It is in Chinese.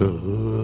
呃